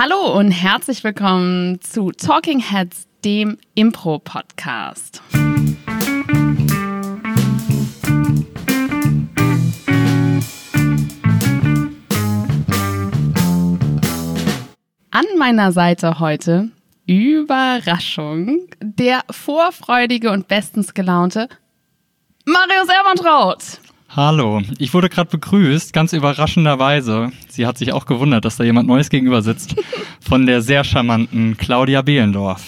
Hallo und herzlich willkommen zu Talking Heads, dem Impro-Podcast. An meiner Seite heute Überraschung, der vorfreudige und bestens gelaunte Marius Ermantraut. Hallo, ich wurde gerade begrüßt, ganz überraschenderweise. Sie hat sich auch gewundert, dass da jemand Neues gegenüber sitzt, von der sehr charmanten Claudia Behlendorf.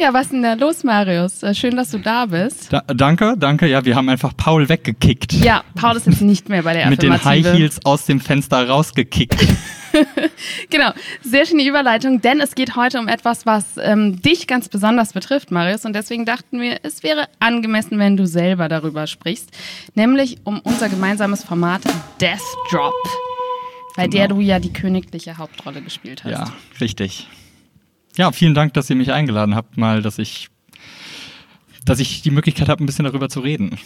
Ja, was ist denn da los, Marius? Äh, schön, dass du da bist. Da, danke, danke. Ja, wir haben einfach Paul weggekickt. Ja, Paul ist jetzt nicht mehr bei der Mit den High Heels aus dem Fenster rausgekickt. genau, sehr schöne Überleitung, denn es geht heute um etwas, was ähm, dich ganz besonders betrifft, Marius. Und deswegen dachten wir, es wäre angemessen, wenn du selber darüber sprichst, nämlich um unser gemeinsames Format Death Drop, bei genau. der du ja die königliche Hauptrolle gespielt hast. Ja, richtig. Ja, vielen Dank, dass ihr mich eingeladen habt, mal, dass ich, dass ich die Möglichkeit habe, ein bisschen darüber zu reden.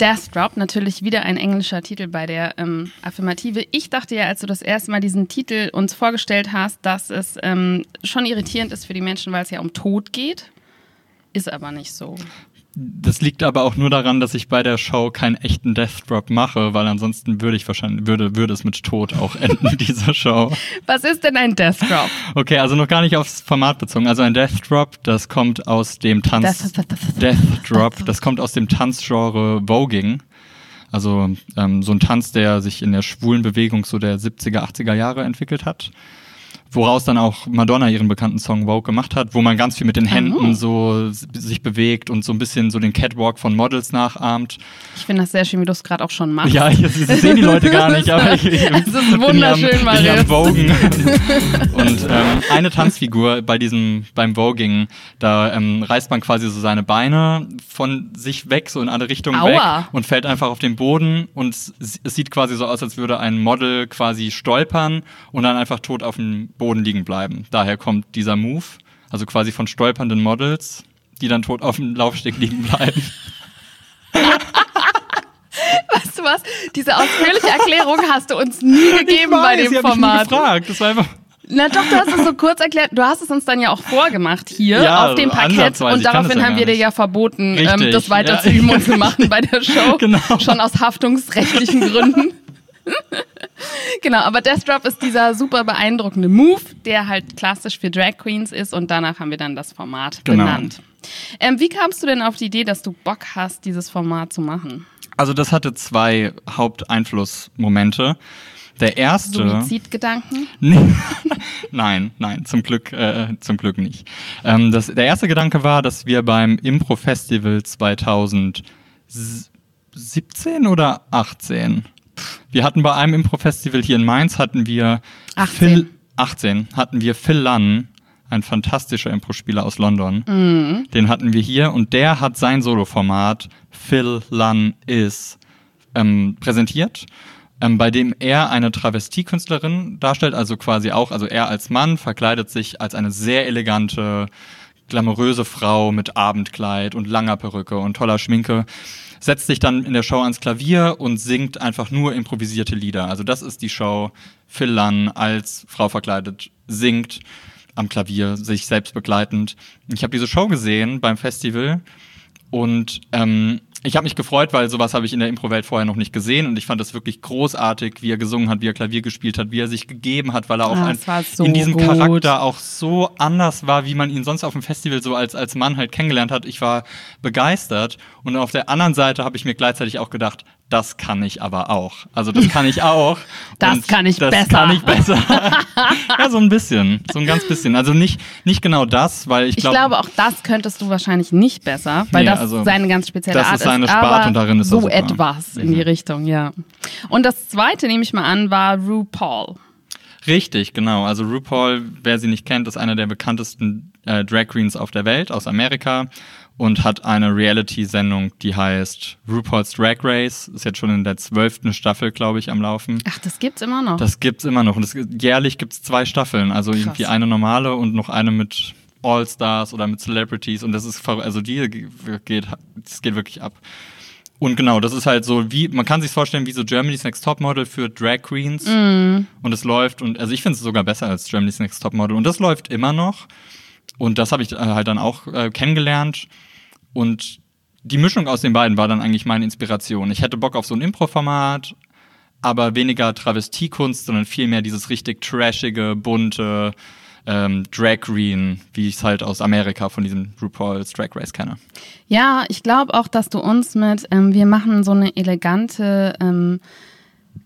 Death Drop, natürlich wieder ein englischer Titel bei der ähm, Affirmative. Ich dachte ja, als du das erste Mal diesen Titel uns vorgestellt hast, dass es ähm, schon irritierend ist für die Menschen, weil es ja um Tod geht. Ist aber nicht so. Das liegt aber auch nur daran, dass ich bei der Show keinen echten Death Drop mache, weil ansonsten würde ich wahrscheinlich, würde, würde es mit Tod auch enden, dieser Show. Was ist denn ein Death Drop? Okay, also noch gar nicht aufs Format bezogen. Also ein Death Drop, das kommt aus dem Tanz. Death Drop, das kommt aus dem Tanzgenre Voging. Also ähm, so ein Tanz, der sich in der schwulen Bewegung so der 70er, 80er Jahre entwickelt hat woraus dann auch Madonna ihren bekannten Song Vogue gemacht hat, wo man ganz viel mit den Händen oh. so sich bewegt und so ein bisschen so den Catwalk von Models nachahmt. Ich finde das sehr schön, wie du es gerade auch schon machst. Ja, das sehen die Leute gar nicht, aber ich, ich das ist wunderschön, mal am Vogen. und ähm, eine Tanzfigur bei diesem beim Voging, da ähm, reißt man quasi so seine Beine von sich weg, so in alle Richtungen Aua. weg und fällt einfach auf den Boden und es sieht quasi so aus, als würde ein Model quasi stolpern und dann einfach tot auf dem Boden Boden liegen bleiben. Daher kommt dieser Move, also quasi von stolpernden Models, die dann tot auf dem Laufsteg liegen bleiben. weißt du was? Diese ausführliche Erklärung hast du uns nie gegeben weiß, bei dem Format. Ich gefragt. Das war einfach na doch, du hast es so kurz erklärt. Du hast es uns dann ja auch vorgemacht hier ja, auf dem Parkett und daraufhin haben wir dir ja verboten, ähm, das weiter ja. zu üben und zu machen bei der Show. Genau. Schon aus haftungsrechtlichen Gründen. genau, aber Death Drop ist dieser super beeindruckende Move, der halt klassisch für Drag Queens ist und danach haben wir dann das Format genau. benannt. Ähm, wie kamst du denn auf die Idee, dass du Bock hast, dieses Format zu machen? Also das hatte zwei Haupteinflussmomente. Der erste. Suizidgedanken? nein, nein, zum Glück, äh, zum Glück nicht. Ähm, das, der erste Gedanke war, dass wir beim Impro Festival 2017 oder 18 wir hatten bei einem Impro-Festival hier in Mainz, hatten wir 18. Phil, 18, hatten wir Phil Lunn, ein fantastischer Impro-Spieler aus London. Mhm. Den hatten wir hier und der hat sein Solo-Format Phil Lunn Is ähm, präsentiert. Ähm, bei dem er eine Travestiekünstlerin darstellt, also quasi auch, also er als Mann verkleidet sich als eine sehr elegante, glamouröse Frau mit Abendkleid und langer Perücke und toller Schminke setzt sich dann in der Show ans Klavier und singt einfach nur improvisierte Lieder. Also das ist die Show. Phil Lunn als Frau verkleidet singt am Klavier, sich selbst begleitend. Ich habe diese Show gesehen beim Festival und ähm, ich habe mich gefreut, weil sowas habe ich in der Impro-Welt vorher noch nicht gesehen und ich fand es wirklich großartig, wie er gesungen hat, wie er Klavier gespielt hat, wie er sich gegeben hat, weil er auch ah, ein, so in diesem gut. Charakter auch so anders war, wie man ihn sonst auf dem Festival so als, als Mann halt kennengelernt hat. Ich war begeistert und auf der anderen Seite habe ich mir gleichzeitig auch gedacht, das kann ich aber auch. Also das kann ich auch. das kann ich das besser. Das kann ich besser. ja, so ein bisschen. So ein ganz bisschen. Also nicht, nicht genau das, weil ich, glaub, ich glaube, auch das könntest du wahrscheinlich nicht besser, weil nee, das also, seine ganz spezielle das Art ist. Das ist seine Sparte und darin ist so etwas in die. Richtung, ja. Und das zweite, nehme ich mal an, war RuPaul. Richtig, genau. Also RuPaul, wer sie nicht kennt, ist einer der bekanntesten äh, Drag Queens auf der Welt aus Amerika und hat eine Reality-Sendung, die heißt RuPaul's Drag Race. Ist jetzt schon in der zwölften Staffel, glaube ich, am Laufen. Ach, das gibt's immer noch. Das gibt's immer noch. Und das, jährlich gibt's zwei Staffeln. Also Krass. irgendwie eine normale und noch eine mit All-Stars oder mit Celebrities. Und das ist also die geht, das geht wirklich ab. Und genau, das ist halt so, wie, man kann sich vorstellen, wie so Germany's Next Top Model für Drag Queens. Mm. Und es läuft, und also ich finde es sogar besser als Germany's Next Top Model. Und das läuft immer noch. Und das habe ich äh, halt dann auch äh, kennengelernt. Und die Mischung aus den beiden war dann eigentlich meine Inspiration. Ich hätte Bock auf so ein Impro-Format, aber weniger Travestiekunst, sondern vielmehr dieses richtig trashige, bunte, ähm, Drag Queen, wie ich es halt aus Amerika von diesem RuPaul's Drag Race kenne. Ja, ich glaube auch, dass du uns mit, ähm, wir machen so eine elegante, ähm,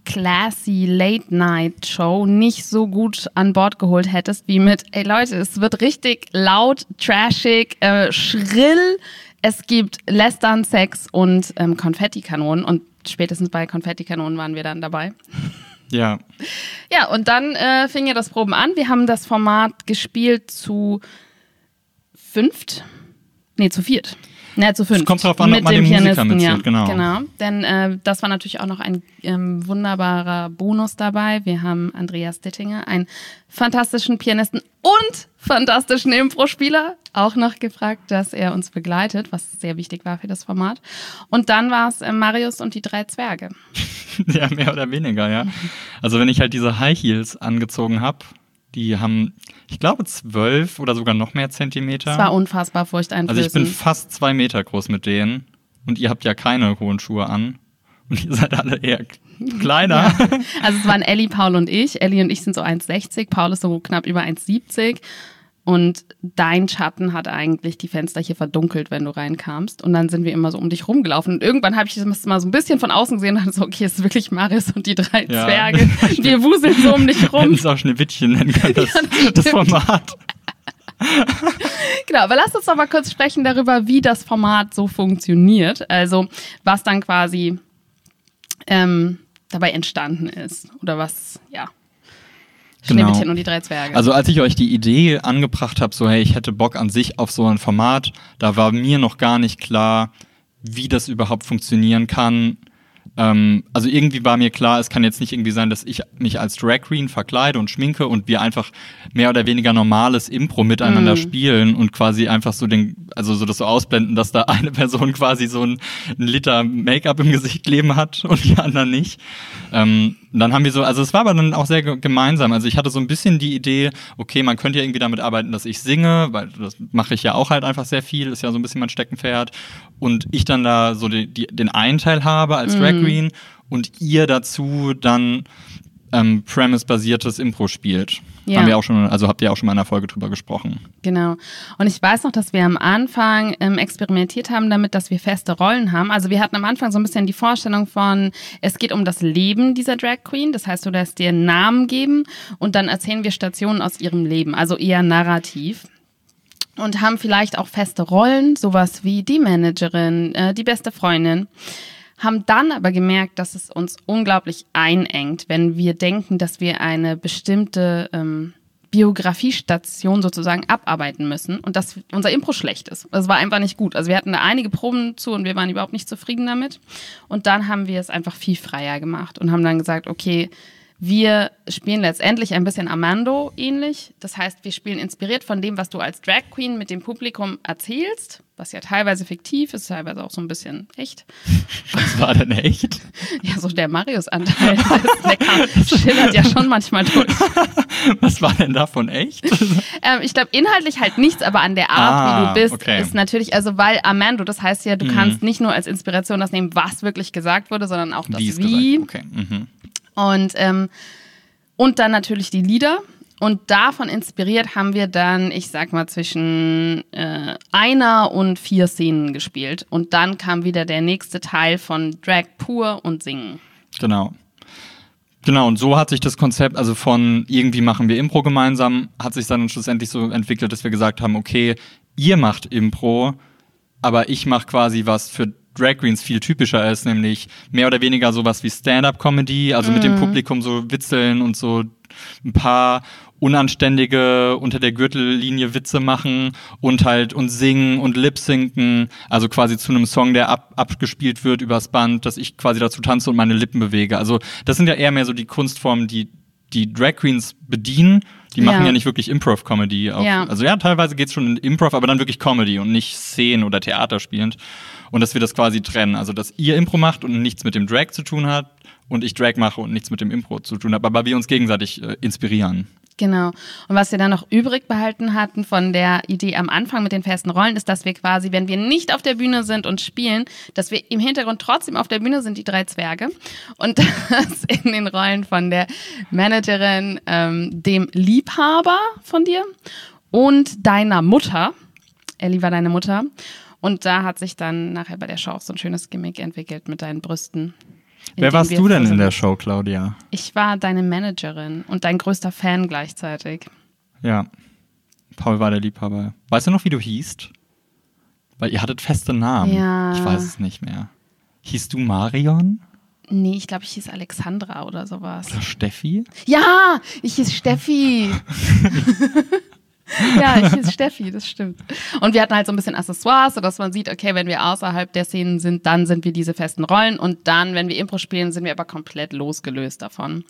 classy Late-Night-Show nicht so gut an Bord geholt hättest, wie mit, ey Leute, es wird richtig laut, trashig, äh, schrill. Es gibt Lästern, Sex und ähm, Konfettikanonen und spätestens bei Konfettikanonen waren wir dann dabei. Ja. Ja, und dann äh, fing ja das Proben an. Wir haben das Format gespielt zu fünft. Nee, zu viert. Ne, zu fünf. Es kommt drauf an, mit ob man dem Musiker mitzählt, ja, genau. Genau, denn äh, das war natürlich auch noch ein ähm, wunderbarer Bonus dabei. Wir haben Andreas Dittinger, einen fantastischen Pianisten und fantastischen Impro-Spieler, auch noch gefragt, dass er uns begleitet, was sehr wichtig war für das Format. Und dann war es äh, Marius und die drei Zwerge. ja, mehr oder weniger, ja. Also wenn ich halt diese High Heels angezogen habe, die haben, ich glaube, zwölf oder sogar noch mehr Zentimeter. Das war unfassbar furchteinflößend. Also ich bin fast zwei Meter groß mit denen und ihr habt ja keine hohen Schuhe an. Und ihr seid alle eher kleiner. Ja. Also es waren Ellie, Paul und ich. Ellie und ich sind so 1,60, Paul ist so knapp über 1,70. Und dein Schatten hat eigentlich die Fenster hier verdunkelt, wenn du reinkamst. Und dann sind wir immer so um dich rumgelaufen. Und irgendwann habe ich das mal so ein bisschen von außen gesehen und dann so, okay, es ist wirklich Marius und die drei ja. Zwerge. Wir wuseln so um dich rum. Das ist auch Schneewittchen nennen können, das, ja, das, das Format. genau, aber lass uns doch mal kurz sprechen darüber, wie das Format so funktioniert. Also, was dann quasi ähm, dabei entstanden ist. Oder was, ja. Schneewittchen genau. und die drei Zwerge. Also als ich euch die Idee angebracht habe, so hey, ich hätte Bock an sich auf so ein Format, da war mir noch gar nicht klar, wie das überhaupt funktionieren kann. Ähm, also irgendwie war mir klar, es kann jetzt nicht irgendwie sein, dass ich mich als Drag Queen verkleide und schminke und wir einfach mehr oder weniger normales Impro miteinander mm. spielen und quasi einfach so den, also so das so ausblenden, dass da eine Person quasi so ein, ein Liter Make-up im Gesicht leben hat und die anderen nicht. Ähm, dann haben wir so, also es war aber dann auch sehr gemeinsam. Also ich hatte so ein bisschen die Idee, okay, man könnte ja irgendwie damit arbeiten, dass ich singe, weil das mache ich ja auch halt einfach sehr viel, ist ja so ein bisschen mein Steckenpferd. Und ich dann da so die, die, den einen Teil habe als Drag mhm. Queen und ihr dazu dann ähm, Premise-basiertes Impro spielt. Ja. Haben wir auch schon, also habt ihr auch schon mal in einer Folge drüber gesprochen. Genau. Und ich weiß noch, dass wir am Anfang ähm, experimentiert haben damit, dass wir feste Rollen haben. Also wir hatten am Anfang so ein bisschen die Vorstellung von, es geht um das Leben dieser Drag Queen. Das heißt, du lässt dir einen Namen geben und dann erzählen wir Stationen aus ihrem Leben, also eher narrativ und haben vielleicht auch feste Rollen, sowas wie die Managerin, äh, die beste Freundin haben dann aber gemerkt, dass es uns unglaublich einengt, wenn wir denken, dass wir eine bestimmte ähm, Biografiestation sozusagen abarbeiten müssen und dass unser Impro schlecht ist. Das war einfach nicht gut. Also wir hatten da einige Proben zu und wir waren überhaupt nicht zufrieden damit. Und dann haben wir es einfach viel freier gemacht und haben dann gesagt, okay, wir spielen letztendlich ein bisschen Amando ähnlich. Das heißt, wir spielen inspiriert von dem, was du als Drag Queen mit dem Publikum erzählst, was ja teilweise fiktiv ist, teilweise auch so ein bisschen echt. Was war denn echt? Ja, so der Marius-Anteil. Schillert ja schon manchmal durch. Was war denn davon echt? Ähm, ich glaube, inhaltlich halt nichts, aber an der Art, ah, wie du bist, okay. ist natürlich, also weil Amando, das heißt ja, du mhm. kannst nicht nur als Inspiration das nehmen, was wirklich gesagt wurde, sondern auch das Wie. wie. Okay. Mhm. Und, ähm, und dann natürlich die Lieder. Und davon inspiriert haben wir dann, ich sag mal, zwischen äh, einer und vier Szenen gespielt. Und dann kam wieder der nächste Teil von Drag pur und Singen. Genau. Genau, und so hat sich das Konzept, also von irgendwie machen wir Impro gemeinsam, hat sich dann schlussendlich so entwickelt, dass wir gesagt haben, okay, ihr macht Impro, aber ich mache quasi was für Drag Queens viel typischer ist, nämlich mehr oder weniger sowas wie Stand-up-Comedy, also mm. mit dem mhm. Publikum so witzeln und so ein paar unanständige unter der Gürtellinie Witze machen und halt und singen und lip-sinken, also quasi zu einem Song, der ab, abgespielt wird übers Band, dass ich quasi dazu tanze und meine Lippen bewege. Also das sind ja eher mehr so die Kunstformen, die die Drag Queens bedienen, Die machen ja, ja nicht wirklich Improv-Comedy. Ja. Also ja, teilweise geht es schon in Improv, aber dann wirklich Comedy und nicht Szenen oder Theater spielend. Und dass wir das quasi trennen. Also dass ihr Impro macht und nichts mit dem Drag zu tun hat und ich Drag mache und nichts mit dem Impro zu tun habe, aber wir uns gegenseitig äh, inspirieren. Genau. Und was wir dann noch übrig behalten hatten von der Idee am Anfang mit den festen Rollen, ist, dass wir quasi, wenn wir nicht auf der Bühne sind und spielen, dass wir im Hintergrund trotzdem auf der Bühne sind, die drei Zwerge. Und das in den Rollen von der Managerin, ähm, dem Liebhaber von dir und deiner Mutter. Ellie war deine Mutter. Und da hat sich dann nachher bei der Show auch so ein schönes Gimmick entwickelt mit deinen Brüsten. Wer warst du denn in der Show, Claudia? Ich war deine Managerin und dein größter Fan gleichzeitig. Ja. Paul war der Liebhaber. Weißt du noch, wie du hießt? Weil ihr hattet feste Namen. Ja. Ich weiß es nicht mehr. Hieß du Marion? Nee, ich glaube, ich hieß Alexandra oder sowas. Oder Steffi? Ja, ich hieß Steffi. ja, ich hieß Steffi, das stimmt. Und wir hatten halt so ein bisschen Accessoires, sodass man sieht, okay, wenn wir außerhalb der Szenen sind, dann sind wir diese festen Rollen und dann, wenn wir Impro spielen, sind wir aber komplett losgelöst davon.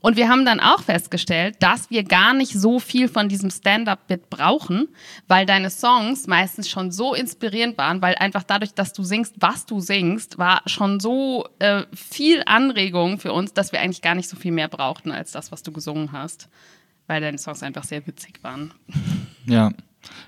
Und wir haben dann auch festgestellt, dass wir gar nicht so viel von diesem Stand-up-Bit brauchen, weil deine Songs meistens schon so inspirierend waren, weil einfach dadurch, dass du singst, was du singst, war schon so äh, viel Anregung für uns, dass wir eigentlich gar nicht so viel mehr brauchten als das, was du gesungen hast weil deine Songs einfach sehr witzig waren. Ja.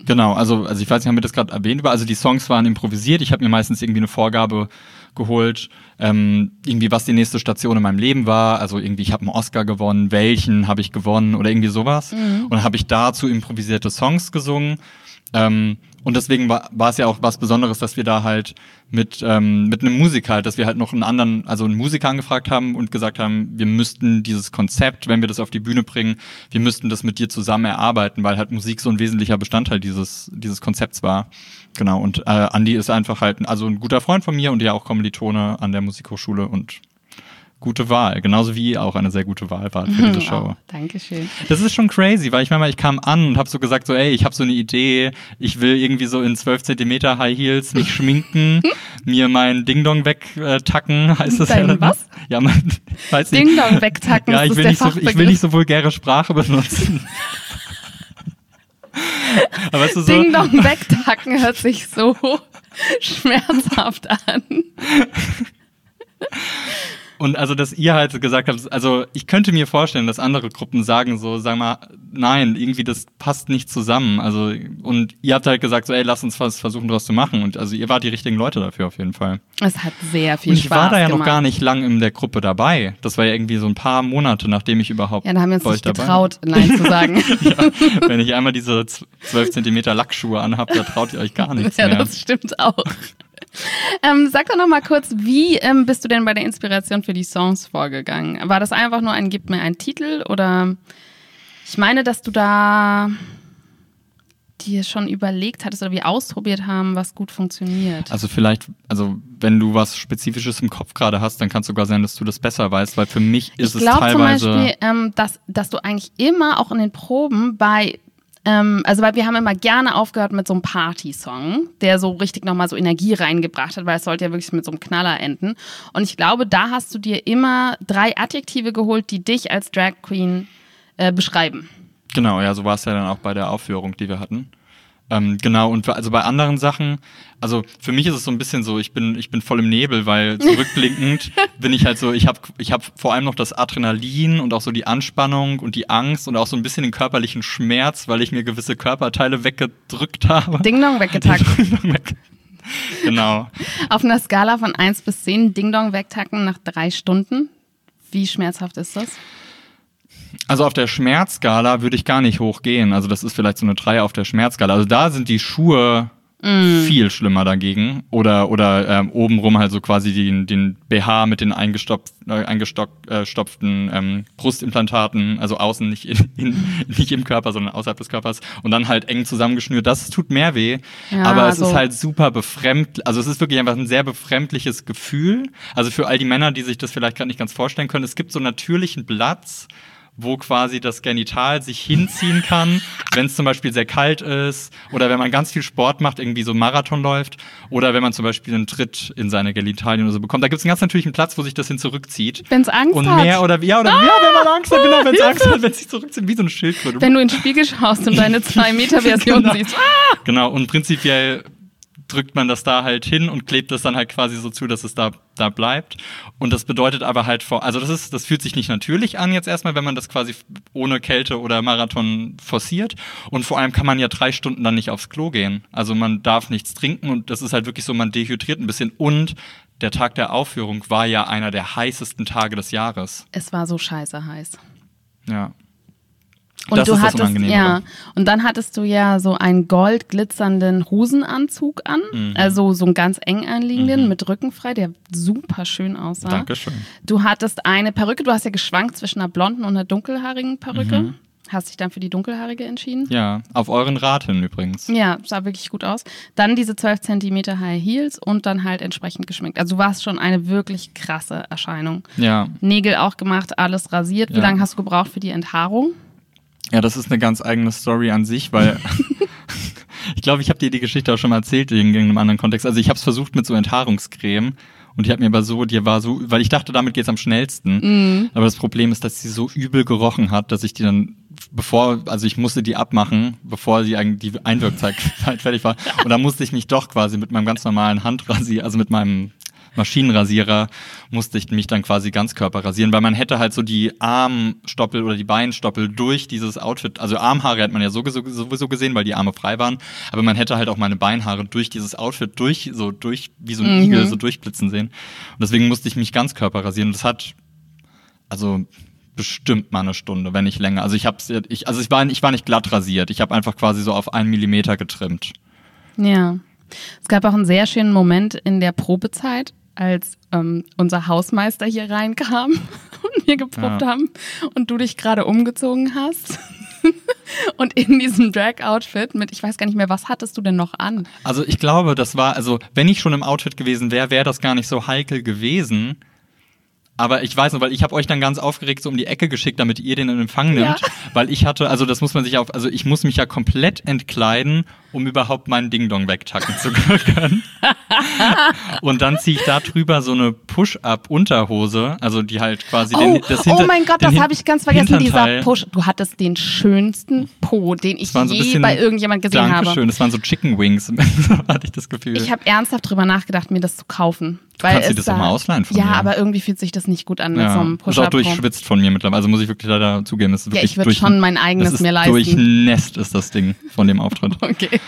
Genau, also, also ich weiß nicht, haben wir das gerade erwähnt, also die Songs waren improvisiert. Ich habe mir meistens irgendwie eine Vorgabe geholt, ähm, irgendwie was die nächste Station in meinem Leben war. Also irgendwie, ich habe einen Oscar gewonnen, welchen habe ich gewonnen oder irgendwie sowas. Mhm. Und dann habe ich dazu improvisierte Songs gesungen. Ähm, und deswegen war, war es ja auch was Besonderes, dass wir da halt mit, ähm, mit einem Musiker, halt, dass wir halt noch einen anderen, also einen Musiker angefragt haben und gesagt haben, wir müssten dieses Konzept, wenn wir das auf die Bühne bringen, wir müssten das mit dir zusammen erarbeiten, weil halt Musik so ein wesentlicher Bestandteil dieses, dieses Konzepts war. Genau, und äh, Andy ist einfach halt also ein guter Freund von mir und ja auch Kommilitone an der Musikhochschule und gute Wahl. Genauso wie auch eine sehr gute Wahl war für diese Show. Oh, Dankeschön. Das ist schon crazy, weil ich meine, ich kam an und habe so gesagt, so, ey, ich habe so eine Idee, ich will irgendwie so in 12 Zentimeter High Heels mich schminken, mir mein Ding-Dong wegtacken, heißt das Dein ja. was? Ja, mein, weiß Ding-Dong wegtacken, ja, ich will, nicht so, ich will nicht so vulgäre Sprache benutzen. Aber weißt du, so Ding-Dong wegtacken hört sich so schmerzhaft an. Und also, dass ihr halt gesagt habt, also ich könnte mir vorstellen, dass andere Gruppen sagen so, sag mal, nein, irgendwie das passt nicht zusammen. Also, und ihr habt halt gesagt so, ey, lass uns was versuchen, daraus zu machen. Und also ihr wart die richtigen Leute dafür auf jeden Fall. Es hat sehr viel und ich Spaß war da ja gemacht. noch gar nicht lang in der Gruppe dabei. Das war ja irgendwie so ein paar Monate, nachdem ich überhaupt. Ja, da haben wir uns nicht getraut, Nein zu sagen. ja, wenn ich einmal diese 12 Zentimeter Lackschuhe anhab, da traut ihr euch gar nichts ja, mehr. Ja, das stimmt auch. Ähm, sag doch noch mal kurz, wie ähm, bist du denn bei der Inspiration für die Songs vorgegangen? War das einfach nur ein Gib mir einen Titel oder ich meine, dass du da dir schon überlegt hattest oder wir ausprobiert haben, was gut funktioniert? Also vielleicht, also wenn du was Spezifisches im Kopf gerade hast, dann kann es sogar sein, dass du das besser weißt, weil für mich ist ich es teilweise... Ich glaube zum Beispiel, ähm, dass, dass du eigentlich immer auch in den Proben bei ähm, also, weil wir haben immer gerne aufgehört mit so einem Party-Song, der so richtig nochmal so Energie reingebracht hat, weil es sollte ja wirklich mit so einem Knaller enden. Und ich glaube, da hast du dir immer drei Adjektive geholt, die dich als Drag Queen äh, beschreiben. Genau, ja, so war es ja dann auch bei der Aufführung, die wir hatten. Ähm, genau, und also bei anderen Sachen, also für mich ist es so ein bisschen so, ich bin, ich bin voll im Nebel, weil zurückblickend bin ich halt so, ich habe ich hab vor allem noch das Adrenalin und auch so die Anspannung und die Angst und auch so ein bisschen den körperlichen Schmerz, weil ich mir gewisse Körperteile weggedrückt habe. Ding Dong weggetacken. genau. Auf einer Skala von 1 bis 10, Ding Dong wegtacken nach drei Stunden. Wie schmerzhaft ist das? Also auf der Schmerzskala würde ich gar nicht hochgehen. Also das ist vielleicht so eine 3 auf der Schmerzskala. Also da sind die Schuhe mm. viel schlimmer dagegen. Oder, oder ähm, obenrum halt so quasi den, den BH mit den eingestopft, äh, eingestopften ähm, Brustimplantaten, also außen nicht, in, in, nicht im Körper, sondern außerhalb des Körpers. Und dann halt eng zusammengeschnürt. Das tut mehr weh. Ja, aber es so. ist halt super befremd. Also es ist wirklich einfach ein sehr befremdliches Gefühl. Also für all die Männer, die sich das vielleicht gerade nicht ganz vorstellen können, es gibt so natürlichen Platz wo quasi das Genital sich hinziehen kann, wenn es zum Beispiel sehr kalt ist oder wenn man ganz viel Sport macht, irgendwie so Marathon läuft oder wenn man zum Beispiel einen Tritt in seine Genitalien oder so bekommt. Da gibt es einen ganz natürlichen Platz, wo sich das hin zurückzieht. Wenn es Angst und hat. Und mehr oder ja, oder ah, ja, wenn man Angst hat, genau, wenn es Angst hat, wenn es sich zurückzieht, wie so ein Schildkröte. Wenn du in den Spiegel schaust und deine 2-Meter-Version genau. siehst. Ah! Genau, und prinzipiell drückt man das da halt hin und klebt das dann halt quasi so zu, dass es da, da bleibt. Und das bedeutet aber halt vor, also das ist, das fühlt sich nicht natürlich an jetzt erstmal, wenn man das quasi ohne Kälte oder Marathon forciert. Und vor allem kann man ja drei Stunden dann nicht aufs Klo gehen. Also man darf nichts trinken und das ist halt wirklich so, man dehydriert ein bisschen. Und der Tag der Aufführung war ja einer der heißesten Tage des Jahres. Es war so scheiße heiß. Ja. Und das du hattest, ja, und dann hattest du ja so einen goldglitzernden Hosenanzug an, mhm. also so einen ganz eng anliegenden mhm. mit Rückenfrei, der super schön aussah. Dankeschön. Du hattest eine Perücke, du hast ja geschwankt zwischen einer blonden und einer dunkelhaarigen Perücke. Mhm. Hast dich dann für die dunkelhaarige entschieden? Ja, auf euren Rat hin übrigens. Ja, sah wirklich gut aus. Dann diese 12 cm High Heels und dann halt entsprechend geschminkt. Also du warst schon eine wirklich krasse Erscheinung. Ja. Nägel auch gemacht, alles rasiert. Wie ja. lange hast du gebraucht für die Enthaarung? Ja, das ist eine ganz eigene Story an sich, weil ich glaube, ich habe dir die Geschichte auch schon mal erzählt in irgendeinem anderen Kontext. Also ich habe es versucht mit so Enthaarungscreme und die hat mir aber so, die war so, weil ich dachte, damit geht's am schnellsten. Mm. Aber das Problem ist, dass sie so übel gerochen hat, dass ich die dann, bevor, also ich musste die abmachen, bevor sie eigentlich die Einwirkzeit fertig war. Und da musste ich mich doch quasi mit meinem ganz normalen Handrasier, also mit meinem Maschinenrasierer musste ich mich dann quasi Ganzkörper rasieren, weil man hätte halt so die Armstoppel oder die Beinstoppel durch dieses Outfit, also Armhaare hat man ja sowieso, gesehen, weil die Arme frei waren, aber man hätte halt auch meine Beinhaare durch dieses Outfit durch, so durch, wie so ein mhm. Igel so durchblitzen sehen. Und deswegen musste ich mich Ganzkörper rasieren. Und das hat, also bestimmt mal eine Stunde, wenn nicht länger. Also ich hab's, ich, also ich war, ich war nicht glatt rasiert. Ich habe einfach quasi so auf einen Millimeter getrimmt. Ja. Es gab auch einen sehr schönen Moment in der Probezeit, als ähm, unser Hausmeister hier reinkam und wir geprobt ja. haben und du dich gerade umgezogen hast. und in diesem Drag-Outfit mit, ich weiß gar nicht mehr, was hattest du denn noch an? Also ich glaube, das war, also wenn ich schon im Outfit gewesen wäre, wäre das gar nicht so heikel gewesen. Aber ich weiß noch, weil ich habe euch dann ganz aufgeregt so um die Ecke geschickt, damit ihr den in Empfang nimmt, ja. weil ich hatte, also das muss man sich auf, also ich muss mich ja komplett entkleiden, um überhaupt meinen Ding-Dong wegtacken zu können. und dann ziehe ich da drüber so eine Push-Up-Unterhose, also die halt quasi oh, den, das hinter, Oh mein Gott, das habe ich ganz vergessen, dieser Push. Du hattest den schönsten Po, den ich je so bei irgendjemand gesehen Dankeschön, habe. Dankeschön, das waren so Chicken Wings, hatte ich das Gefühl. Ich habe ernsthaft drüber nachgedacht, mir das zu kaufen. Du kannst dir das da, immer ausleihen von ja, mir. Ja, aber irgendwie fühlt sich das nicht gut an mit ja. so einem Push-Up. Ist auch durchschwitzt von mir mittlerweile. Also muss ich wirklich leider zugeben. Das ist wirklich ja, ich würde schon mein eigenes mir leisten. Durchnässt ist das Ding von dem Auftritt. okay.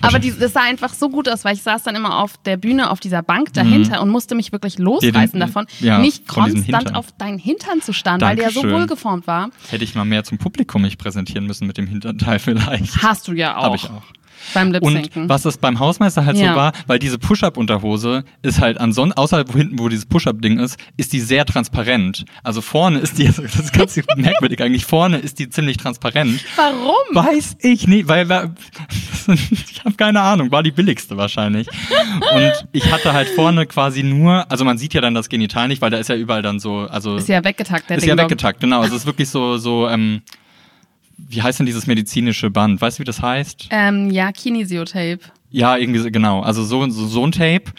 Aber die, das sah einfach so gut aus, weil ich saß dann immer auf der Bühne auf dieser Bank dahinter mhm. und musste mich wirklich losreißen den, davon, ja, nicht konstant auf deinen Hintern zu starren, weil der so wohlgeformt war. Hätte ich mal mehr zum Publikum mich präsentieren müssen mit dem Hinterteil vielleicht. Hast du ja auch. Habe ich auch. Beim Und was das beim Hausmeister halt ja. so war, weil diese Push-Up-Unterhose ist halt ansonsten, außer hinten, wo dieses Push-Up-Ding ist, ist die sehr transparent. Also vorne ist die, das ist ganz merkwürdig eigentlich, vorne ist die ziemlich transparent. Warum? Weiß ich nicht, weil, ich habe keine Ahnung, war die billigste wahrscheinlich. Und ich hatte halt vorne quasi nur, also man sieht ja dann das Genital nicht, weil da ist ja überall dann so, also. Ist ja weggetackt, der Ist ja weggetackt, genau. Also es ist wirklich so, so, ähm, wie heißt denn dieses medizinische Band? Weißt du, wie das heißt? Ähm, ja, Kinesiotape. Ja, irgendwie, genau. Also so, so, so ein Tape.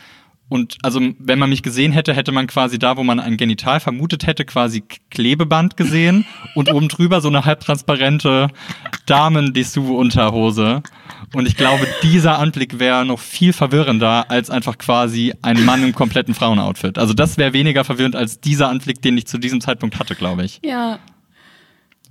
Und also, wenn man mich gesehen hätte, hätte man quasi da, wo man ein Genital vermutet hätte, quasi Klebeband gesehen und oben drüber so eine halbtransparente Damen-Dessous-Unterhose. Und ich glaube, dieser Anblick wäre noch viel verwirrender als einfach quasi ein Mann im kompletten Frauenoutfit. Also das wäre weniger verwirrend als dieser Anblick, den ich zu diesem Zeitpunkt hatte, glaube ich. Ja,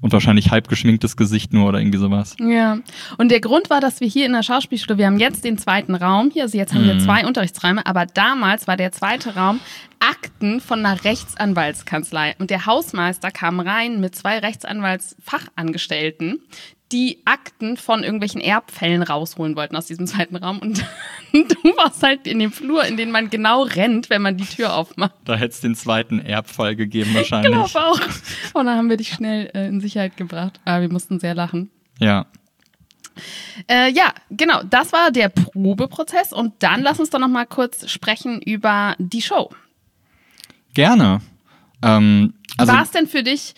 und wahrscheinlich halb geschminktes Gesicht nur oder irgendwie sowas. Ja. Und der Grund war, dass wir hier in der Schauspielschule, wir haben jetzt den zweiten Raum hier, also jetzt haben wir mhm. zwei Unterrichtsräume, aber damals war der zweite Raum Akten von einer Rechtsanwaltskanzlei. Und der Hausmeister kam rein mit zwei Rechtsanwaltsfachangestellten, die Akten von irgendwelchen Erbfällen rausholen wollten aus diesem zweiten Raum. Und du warst halt in dem Flur, in den man genau rennt, wenn man die Tür aufmacht. Da hätte es den zweiten Erbfall gegeben wahrscheinlich. Ich glaube auch. Und dann haben wir dich schnell äh, in Sicherheit gebracht. Aber wir mussten sehr lachen. Ja. Äh, ja, genau. Das war der Probeprozess. Und dann lass uns doch noch mal kurz sprechen über die Show. Gerne. Ähm, also war es denn für dich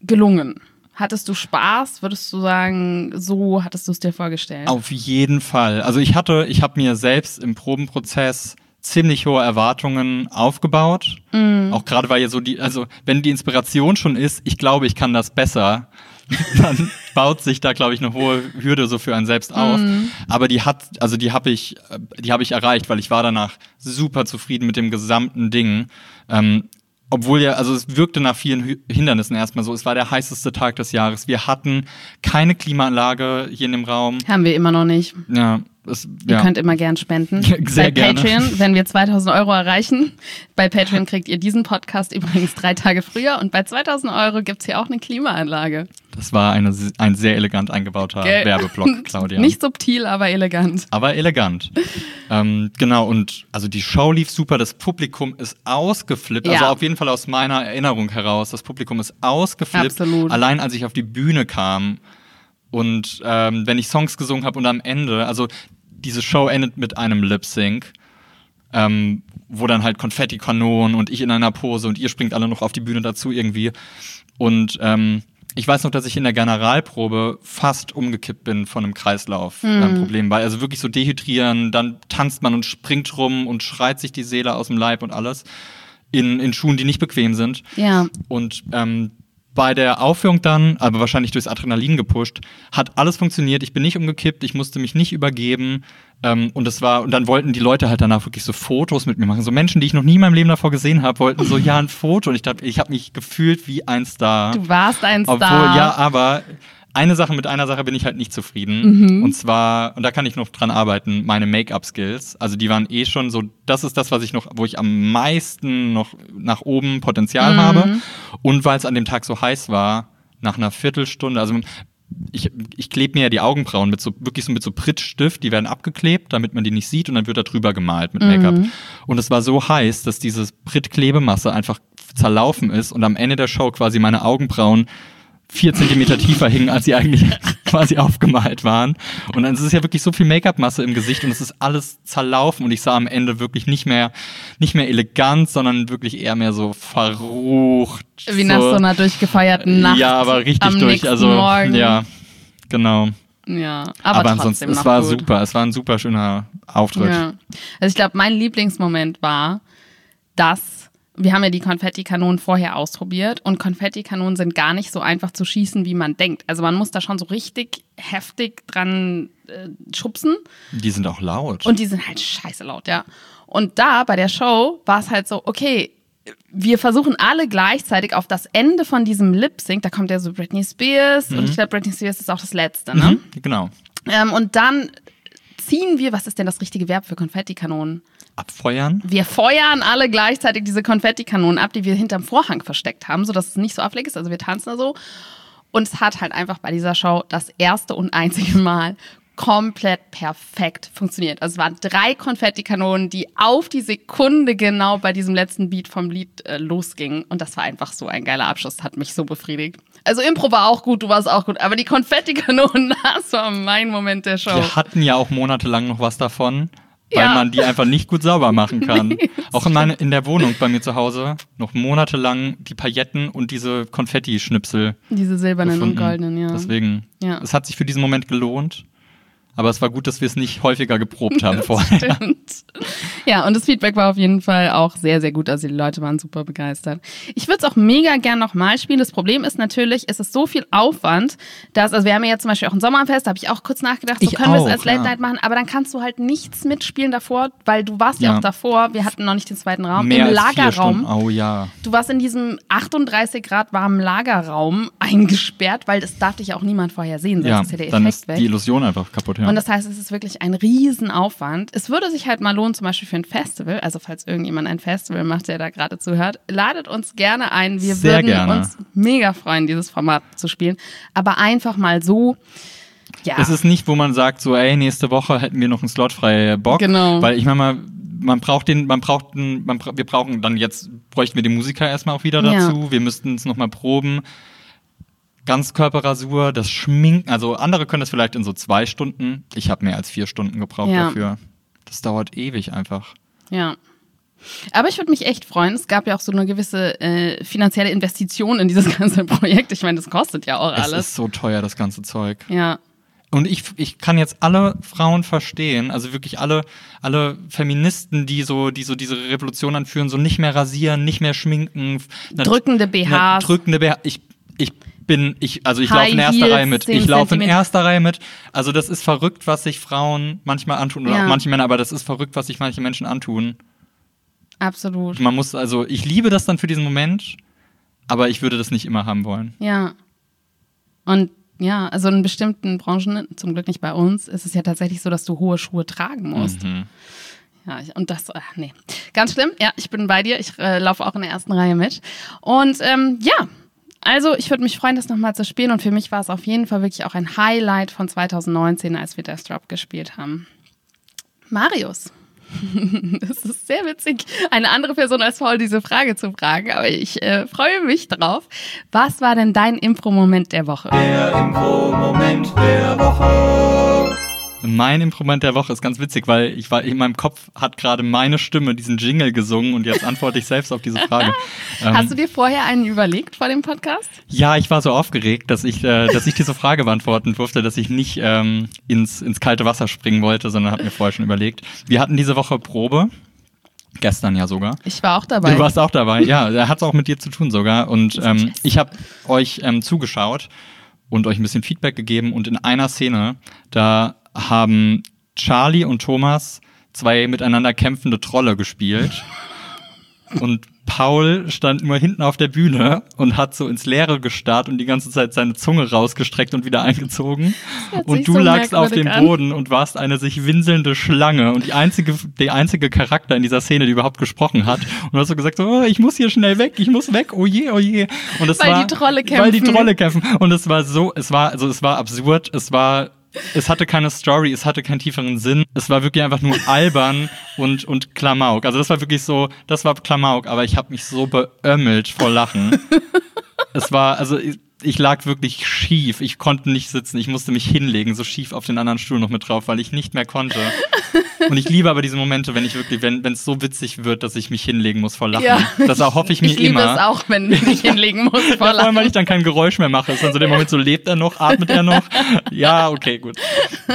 gelungen? Hattest du Spaß? Würdest du sagen, so hattest du es dir vorgestellt? Auf jeden Fall. Also ich hatte, ich habe mir selbst im Probenprozess ziemlich hohe Erwartungen aufgebaut. Mm. Auch gerade weil ja so die, also wenn die Inspiration schon ist, ich glaube, ich kann das besser, dann baut sich da, glaube ich, eine hohe Hürde so für einen selbst auf. Mm. Aber die hat, also die habe ich, die habe ich erreicht, weil ich war danach super zufrieden mit dem gesamten Ding. Ähm, obwohl ja, also es wirkte nach vielen Hindernissen erstmal so. Es war der heißeste Tag des Jahres. Wir hatten keine Klimaanlage hier in dem Raum. Haben wir immer noch nicht. Ja, das, Ihr könnt immer gern spenden. Sehr Bei gerne. Patreon, wenn wir 2000 Euro erreichen. Bei Patreon kriegt ihr diesen Podcast übrigens drei Tage früher und bei 2000 Euro gibt es hier auch eine Klimaanlage. Das war eine, ein sehr elegant eingebauter Gell? Werbeblock, Claudia. Nicht subtil, aber elegant. Aber elegant. ähm, genau, und also die Show lief super, das Publikum ist ausgeflippt. Also ja. Also auf jeden Fall aus meiner Erinnerung heraus, das Publikum ist ausgeflippt. Absolut. Allein als ich auf die Bühne kam und ähm, wenn ich Songs gesungen habe und am Ende, also diese Show endet mit einem Lip Sync, ähm, wo dann halt Konfetti-Kanonen und ich in einer Pose und ihr springt alle noch auf die Bühne dazu irgendwie. Und ähm, ich weiß noch, dass ich in der Generalprobe fast umgekippt bin von einem Kreislauf-Problem, mhm. weil also wirklich so dehydrieren, dann tanzt man und springt rum und schreit sich die Seele aus dem Leib und alles in, in Schuhen, die nicht bequem sind. Ja. Und ähm, bei der Aufführung dann, aber wahrscheinlich durchs Adrenalin gepusht, hat alles funktioniert. Ich bin nicht umgekippt, ich musste mich nicht übergeben. Ähm, und das war, und dann wollten die Leute halt danach wirklich so Fotos mit mir machen. So Menschen, die ich noch nie in meinem Leben davor gesehen habe, wollten so, ja, ein Foto. Und ich dachte, ich habe mich gefühlt wie ein Star. Du warst ein Star. Obwohl, ja, aber eine Sache, mit einer Sache bin ich halt nicht zufrieden. Mhm. Und zwar, und da kann ich noch dran arbeiten, meine Make-up-Skills. Also die waren eh schon so, das ist das, was ich noch, wo ich am meisten noch nach oben Potenzial mhm. habe. Und weil es an dem Tag so heiß war, nach einer Viertelstunde, also ich, ich klebe mir ja die Augenbrauen mit so wirklich so mit so Prittstift, die werden abgeklebt, damit man die nicht sieht und dann wird da drüber gemalt mit Make-up. Mhm. Und es war so heiß, dass diese Prittklebemasse einfach zerlaufen ist und am Ende der Show quasi meine Augenbrauen vier Zentimeter tiefer hingen, als sie eigentlich quasi aufgemalt waren. Und dann ist es ja wirklich so viel Make-up-Masse im Gesicht und es ist alles zerlaufen und ich sah am Ende wirklich nicht mehr, nicht mehr elegant, sondern wirklich eher mehr so verrucht. Wie so. nach so einer durchgefeierten Nacht. Ja, aber richtig durch. Also, Morgen. ja, genau. Ja, aber, aber ansonsten, es war gut. super. Es war ein super schöner Auftritt. Ja. Also ich glaube, mein Lieblingsmoment war, dass wir haben ja die Konfettikanonen vorher ausprobiert und Konfettikanonen sind gar nicht so einfach zu schießen, wie man denkt. Also man muss da schon so richtig heftig dran äh, schubsen. Die sind auch laut. Und die sind halt scheiße laut, ja. Und da bei der Show war es halt so, okay, wir versuchen alle gleichzeitig auf das Ende von diesem Lip Sync, da kommt ja so Britney Spears mhm. und ich glaube, Britney Spears ist auch das letzte, ne? Mhm, genau. Ähm, und dann ziehen wir, was ist denn das richtige Verb für Konfettikanonen? Abfeuern? Wir feuern alle gleichzeitig diese Konfettikanonen ab, die wir hinterm Vorhang versteckt haben, sodass es nicht so afflig ist. Also wir tanzen da so. Und es hat halt einfach bei dieser Show das erste und einzige Mal komplett perfekt funktioniert. Also es waren drei Konfettikanonen, die auf die Sekunde genau bei diesem letzten Beat vom Lied äh, losgingen. Und das war einfach so ein geiler Abschluss, hat mich so befriedigt. Also Impro war auch gut, du warst auch gut, aber die Konfettikanonen, das war mein Moment der Show. Wir hatten ja auch monatelang noch was davon weil ja. man die einfach nicht gut sauber machen kann. Nee, Auch in, meine, in der Wohnung bei mir zu Hause noch monatelang die Pailletten und diese Konfetti-Schnipsel. Diese silbernen gefunden. und goldenen, ja. Deswegen, ja. es hat sich für diesen Moment gelohnt. Aber es war gut, dass wir es nicht häufiger geprobt haben vorher. Stimmt. Ja, und das Feedback war auf jeden Fall auch sehr, sehr gut. Also die Leute waren super begeistert. Ich würde es auch mega gern nochmal spielen. Das Problem ist natürlich, es ist so viel Aufwand, dass, also wir haben ja jetzt zum Beispiel auch ein Sommerfest, da habe ich auch kurz nachgedacht, so ich können wir es als Late Night machen, aber dann kannst du halt nichts mitspielen davor, weil du warst ja, ja auch davor, wir hatten noch nicht den zweiten Raum, Mehr im Lagerraum. Oh ja. Du warst in diesem 38 Grad warmen Lagerraum eingesperrt, weil das darf dich auch niemand vorher sehen, sonst ja, ist ja der Effekt dann ist weg. die Illusion einfach kaputt. Ja. Und das heißt, es ist wirklich ein Riesenaufwand. Es würde sich halt mal lohnen, zum Beispiel für ein Festival, also falls irgendjemand ein Festival macht, der da gerade zuhört, ladet uns gerne ein. Wir Sehr würden gerne. uns mega freuen, dieses Format zu spielen. Aber einfach mal so. Ja. Es ist nicht, wo man sagt, so, ey, nächste Woche hätten wir noch einen Slot frei Bock. Genau. Weil ich meine mal, man braucht den, man braucht einen, man, wir brauchen dann jetzt, bräuchten wir die Musiker erstmal auch wieder dazu. Ja. Wir müssten es nochmal proben. Ganzkörperrasur, das Schminken, also andere können das vielleicht in so zwei Stunden. Ich habe mehr als vier Stunden gebraucht ja. dafür. Das dauert ewig einfach. Ja. Aber ich würde mich echt freuen. Es gab ja auch so eine gewisse äh, finanzielle Investition in dieses ganze Projekt. Ich meine, das kostet ja auch alles. Es ist so teuer, das ganze Zeug. Ja. Und ich, ich kann jetzt alle Frauen verstehen, also wirklich alle, alle Feministen, die so, die so diese Revolution anführen, so nicht mehr rasieren, nicht mehr schminken. Drückende BHs. Drückende BHs. Ich, ich bin, ich, also ich laufe in erster Reihe mit. Ich laufe in erster Reihe mit. Also das ist verrückt, was sich Frauen manchmal antun oder ja. auch manche Männer, aber das ist verrückt, was sich manche Menschen antun. Absolut. Man muss, also ich liebe das dann für diesen Moment, aber ich würde das nicht immer haben wollen. Ja. Und ja, also in bestimmten Branchen, zum Glück nicht bei uns, ist es ja tatsächlich so, dass du hohe Schuhe tragen musst. Mhm. Ja, und das, ach, nee. Ganz schlimm. Ja, ich bin bei dir. Ich äh, laufe auch in der ersten Reihe mit. Und ähm, ja, also ich würde mich freuen, das nochmal zu spielen. Und für mich war es auf jeden Fall wirklich auch ein Highlight von 2019, als wir Death Drop gespielt haben. Marius. Das ist sehr witzig, eine andere Person als Paul diese Frage zu fragen, aber ich äh, freue mich drauf. Was war denn dein Impro-Moment der Woche? Der Impro-Moment der Woche. Mein Improvement der Woche ist ganz witzig, weil ich war in meinem Kopf hat gerade meine Stimme diesen Jingle gesungen und jetzt antworte ich selbst auf diese Frage. Hast ähm, du dir vorher einen überlegt vor dem Podcast? Ja, ich war so aufgeregt, dass ich, äh, dass ich diese Frage beantworten durfte, dass ich nicht ähm, ins, ins kalte Wasser springen wollte, sondern habe mir vorher schon überlegt. Wir hatten diese Woche Probe. Gestern ja sogar. Ich war auch dabei. Du warst auch dabei, ja. Er hat es auch mit dir zu tun sogar. Und ähm, ich habe euch ähm, zugeschaut und euch ein bisschen Feedback gegeben. Und in einer Szene, da haben Charlie und Thomas zwei miteinander kämpfende Trolle gespielt. Und Paul stand nur hinten auf der Bühne und hat so ins Leere gestarrt und die ganze Zeit seine Zunge rausgestreckt und wieder eingezogen. Und du so lagst auf dem an. Boden und warst eine sich winselnde Schlange und die einzige, der einzige Charakter in dieser Szene, die überhaupt gesprochen hat. Und du hast so gesagt, so, oh, ich muss hier schnell weg, ich muss weg, oh je, oh je. Und es weil war, die Trolle kämpfen. Weil die Trolle kämpfen. Und es war so, es war, also es war absurd, es war es hatte keine Story, es hatte keinen tieferen Sinn. Es war wirklich einfach nur albern und, und Klamauk. Also das war wirklich so, das war Klamauk, aber ich habe mich so beömmelt vor Lachen. es war, also ich, lag wirklich schief. Ich konnte nicht sitzen. Ich musste mich hinlegen, so schief auf den anderen Stuhl noch mit drauf, weil ich nicht mehr konnte. Und ich liebe aber diese Momente, wenn ich wirklich, wenn es so witzig wird, dass ich mich hinlegen muss vor Lachen. Ja. Das hoffe ich mir ich immer. Ich liebe es auch, wenn ich mich hinlegen muss vor Lachen. Ja, vor allem, weil ich dann kein Geräusch mehr mache. Ist dann so der Moment, so lebt er noch, atmet er noch. Ja, okay, gut.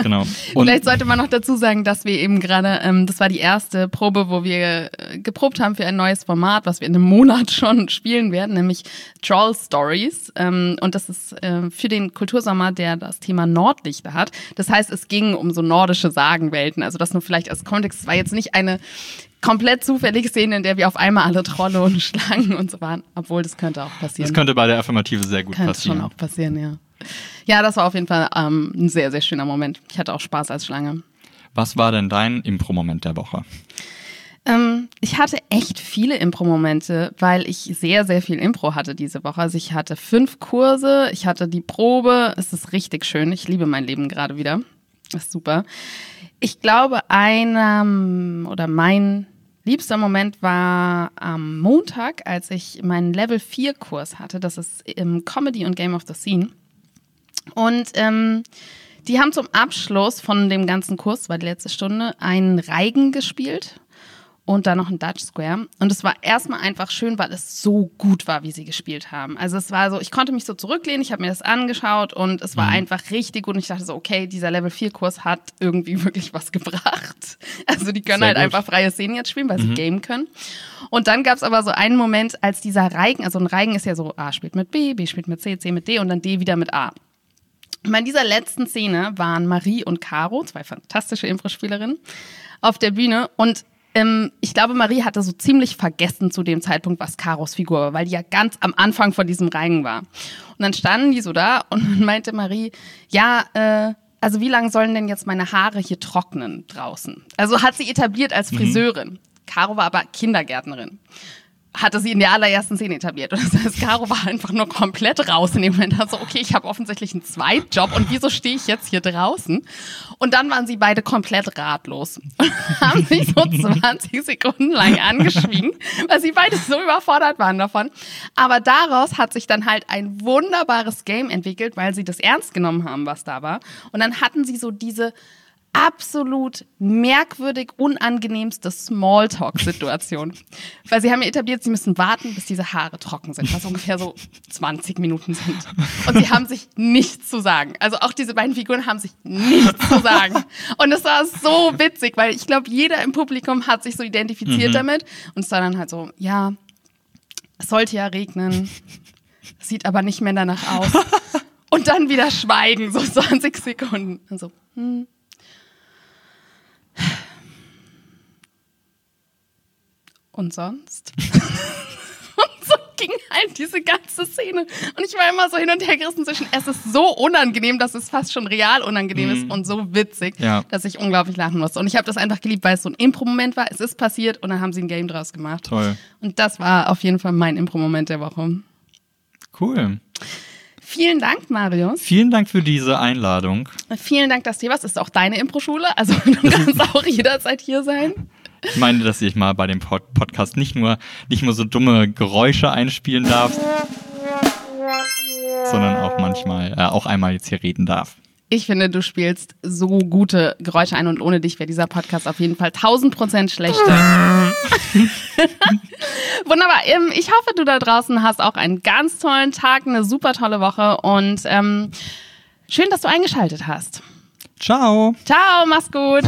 Genau. Und Vielleicht sollte man noch dazu sagen, dass wir eben gerade, ähm, das war die erste Probe, wo wir äh, geprobt haben für ein neues Format, was wir in einem Monat schon spielen werden, nämlich Troll Stories. Ähm, und das ist äh, für den Kultursommer, der das Thema Nordlichter hat. Das heißt, es ging um so nordische Sagenwelten. Also das nur vielleicht als Kontext. Es war jetzt nicht eine komplett zufällige Szene, in der wir auf einmal alle Trolle und Schlangen und so waren. Obwohl, das könnte auch passieren. Das könnte bei der Affirmative sehr gut könnte passieren. Könnte schon auch passieren, ja. Ja, das war auf jeden Fall ähm, ein sehr, sehr schöner Moment. Ich hatte auch Spaß als Schlange. Was war denn dein Impro-Moment der Woche? Ähm, ich hatte echt viele Impro-Momente, weil ich sehr, sehr viel Impro hatte diese Woche. Also ich hatte fünf Kurse, ich hatte die Probe. Es ist richtig schön. Ich liebe mein Leben gerade wieder. Das ist super. Ich glaube, einer oder mein liebster Moment war am Montag, als ich meinen Level 4 Kurs hatte. Das ist im Comedy und Game of the Scene. Und ähm, die haben zum Abschluss von dem ganzen Kurs, war die letzte Stunde, einen Reigen gespielt und dann noch ein Dutch Square. Und es war erstmal einfach schön, weil es so gut war, wie sie gespielt haben. Also es war so, ich konnte mich so zurücklehnen, ich habe mir das angeschaut und es war mhm. einfach richtig gut. Und ich dachte so, okay, dieser Level 4-Kurs hat irgendwie wirklich was gebracht. Also die können Sehr halt gut. einfach freie Szenen jetzt spielen, weil mhm. sie game können. Und dann gab es aber so einen Moment, als dieser Reigen, also ein Reigen ist ja so, A spielt mit B, B spielt mit C, C mit D und dann D wieder mit A. Und in dieser letzten Szene waren Marie und Caro, zwei fantastische Impro-Spielerinnen, auf der Bühne und ähm, ich glaube, Marie hatte so ziemlich vergessen zu dem Zeitpunkt, was Karos Figur war, weil die ja ganz am Anfang von diesem Reigen war. Und dann standen die so da und meinte Marie, ja, äh, also wie lange sollen denn jetzt meine Haare hier trocknen draußen? Also hat sie etabliert als mhm. Friseurin. Mhm. Caro war aber Kindergärtnerin hatte sie in der allerersten Szene etabliert. Und das heißt, Caro war einfach nur komplett raus in dem Moment. Also, okay, ich habe offensichtlich einen Zweitjob und wieso stehe ich jetzt hier draußen? Und dann waren sie beide komplett ratlos und haben sich so 20 Sekunden lang angeschwiegen, weil sie beide so überfordert waren davon. Aber daraus hat sich dann halt ein wunderbares Game entwickelt, weil sie das ernst genommen haben, was da war. Und dann hatten sie so diese absolut merkwürdig unangenehmste Smalltalk-Situation. Weil sie haben ja etabliert, sie müssen warten, bis diese Haare trocken sind, was ungefähr so 20 Minuten sind. Und sie haben sich nichts zu sagen. Also auch diese beiden Figuren haben sich nichts zu sagen. Und es war so witzig, weil ich glaube, jeder im Publikum hat sich so identifiziert mhm. damit. Und es war dann halt so, ja, es sollte ja regnen, sieht aber nicht mehr danach aus. Und dann wieder schweigen, so 20 Sekunden. Also, hm. Und sonst? und so ging halt diese ganze Szene. Und ich war immer so hin und her gerissen zwischen, es ist so unangenehm, dass es fast schon real unangenehm mhm. ist und so witzig, ja. dass ich unglaublich lachen musste. Und ich habe das einfach geliebt, weil es so ein Impro-Moment war. Es ist passiert und dann haben sie ein Game draus gemacht. Toll. Und das war auf jeden Fall mein Impro-Moment der Woche. Cool. Vielen Dank, Marius. Vielen Dank für diese Einladung. Vielen Dank, dass dir was ist. Auch deine Impro-Schule. Also du kannst auch jederzeit hier sein. Ich meine, dass ich mal bei dem Pod Podcast nicht nur, nicht nur so dumme Geräusche einspielen darf, sondern auch manchmal, äh, auch einmal jetzt hier reden darf. Ich finde, du spielst so gute Geräusche ein und ohne dich wäre dieser Podcast auf jeden Fall 1000 Prozent schlechter. Wunderbar. Ähm, ich hoffe, du da draußen hast auch einen ganz tollen Tag, eine super tolle Woche und ähm, schön, dass du eingeschaltet hast. Ciao. Ciao, mach's gut.